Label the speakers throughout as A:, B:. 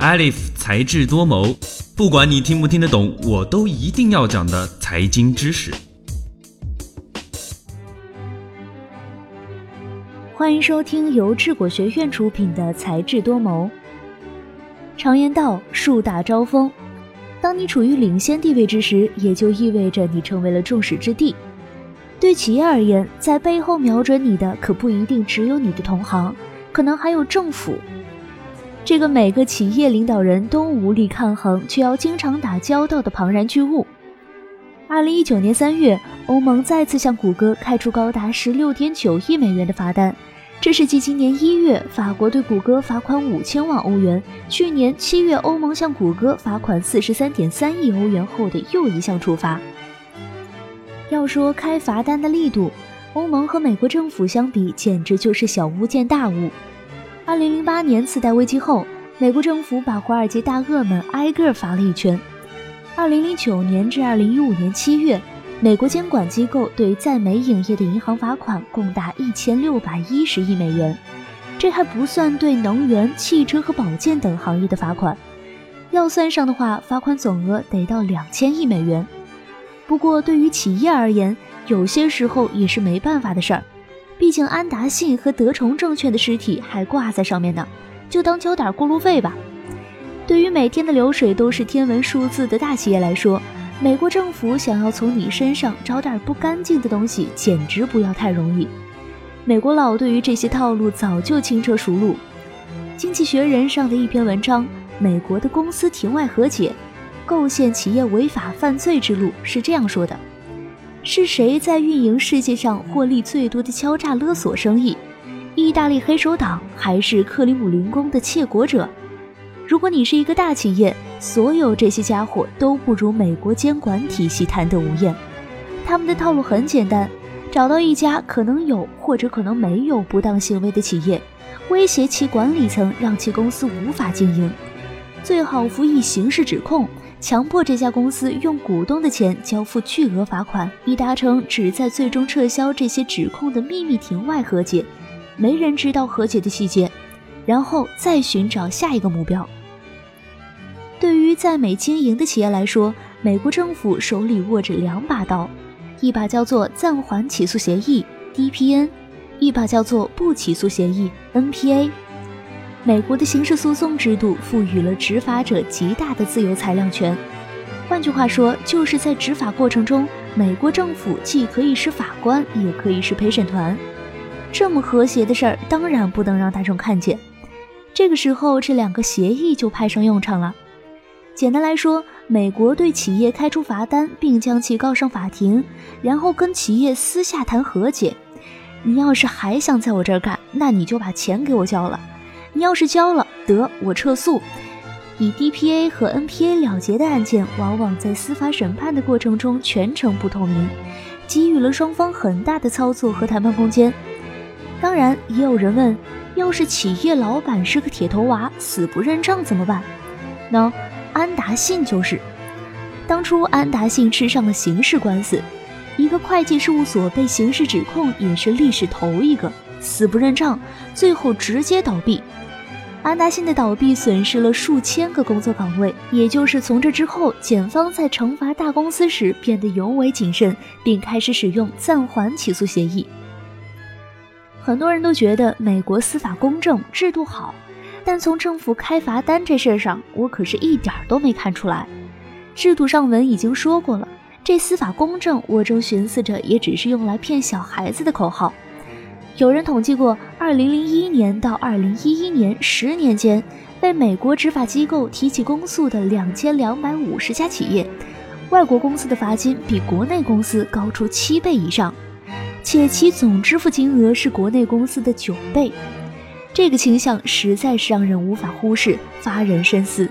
A: Alif 才智多谋，不管你听不听得懂，我都一定要讲的财经知识。
B: 欢迎收听由智果学院出品的《才智多谋》。常言道，树大招风。当你处于领先地位之时，也就意味着你成为了众矢之的。对企业而言，在背后瞄准你的可不一定只有你的同行，可能还有政府。这个每个企业领导人都无力抗衡，却要经常打交道的庞然巨物。二零一九年三月，欧盟再次向谷歌开出高达十六点九亿美元的罚单，这是继今年一月法国对谷歌罚款五千万欧元，去年七月欧盟向谷歌罚款四十三点三亿欧元后的又一项处罚。要说开罚单的力度，欧盟和美国政府相比，简直就是小巫见大巫。二零零八年次贷危机后，美国政府把华尔街大鳄们挨个罚了一圈。二零零九年至二零一五年七月，美国监管机构对在美影业的银行罚款共达一千六百一十亿美元，这还不算对能源、汽车和保健等行业的罚款。要算上的话，罚款总额得到两千亿美元。不过，对于企业而言，有些时候也是没办法的事儿。毕竟安达信和德崇证券的尸体还挂在上面呢，就当交点过路费吧。对于每天的流水都是天文数字的大企业来说，美国政府想要从你身上找点不干净的东西，简直不要太容易。美国佬对于这些套路早就轻车熟路。经济学人上的一篇文章《美国的公司庭外和解：构陷企业违法犯罪之路》是这样说的。是谁在运营世界上获利最多的敲诈勒索生意？意大利黑手党还是克里姆林宫的窃国者？如果你是一个大企业，所有这些家伙都不如美国监管体系贪得无厌。他们的套路很简单：找到一家可能有或者可能没有不当行为的企业，威胁其管理层，让其公司无法经营，最好服以刑事指控。强迫这家公司用股东的钱交付巨额罚款，以达成旨在最终撤销这些指控的秘密庭外和解，没人知道和解的细节，然后再寻找下一个目标。对于在美经营的企业来说，美国政府手里握着两把刀，一把叫做暂缓起诉协议 （DPN），一把叫做不起诉协议 （NPA）。美国的刑事诉讼制度赋予了执法者极大的自由裁量权，换句话说，就是在执法过程中，美国政府既可以是法官，也可以是陪审团。这么和谐的事儿，当然不能让大众看见。这个时候，这两个协议就派上用场了。简单来说，美国对企业开出罚单，并将其告上法庭，然后跟企业私下谈和解。你要是还想在我这儿干，那你就把钱给我交了。你要是交了，得我撤诉。以 DPA 和 NPA 了结的案件，往往在司法审判的过程中全程不透明，给予了双方很大的操作和谈判空间。当然，也有人问，要是企业老板是个铁头娃，死不认账怎么办？喏，安达信就是。当初安达信吃上了刑事官司，一个会计事务所被刑事指控，也是历史头一个，死不认账，最后直接倒闭。安达信的倒闭损失了数千个工作岗位，也就是从这之后，检方在惩罚大公司时变得尤为谨慎，并开始使用暂缓起诉协议。很多人都觉得美国司法公正、制度好，但从政府开罚单这事儿上，我可是一点都没看出来。制度上文已经说过了，这司法公正，我正寻思着，也只是用来骗小孩子的口号。有人统计过，2001年到2011年十年间，被美国执法机构提起公诉的2250家企业，外国公司的罚金比国内公司高出七倍以上，且其总支付金额是国内公司的九倍。这个倾向实在是让人无法忽视，发人深思。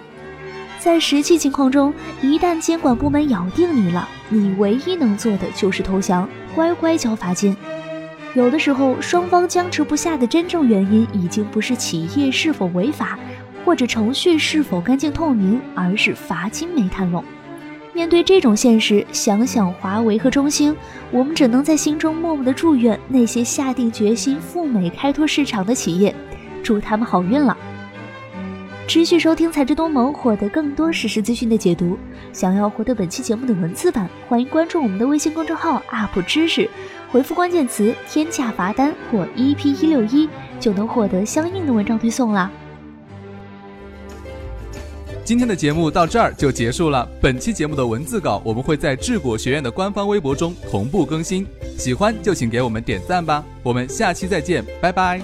B: 在实际情况中，一旦监管部门咬定你了，你唯一能做的就是投降，乖乖交罚金。有的时候，双方僵持不下的真正原因，已经不是企业是否违法，或者程序是否干净透明，而是罚金没谈拢。面对这种现实，想想华为和中兴，我们只能在心中默默的祝愿那些下定决心赴美开拓市场的企业，祝他们好运了。持续收听才智多谋，获得更多实时资讯的解读。想要获得本期节目的文字版，欢迎关注我们的微信公众号 “UP 知识”，回复关键词“天价罚单”或 “EP 一六一”，就能获得相应的文章推送啦。
C: 今天的节目到这儿就结束了。本期节目的文字稿我们会在智果学院的官方微博中同步更新，喜欢就请给我们点赞吧。我们下期再见，拜拜。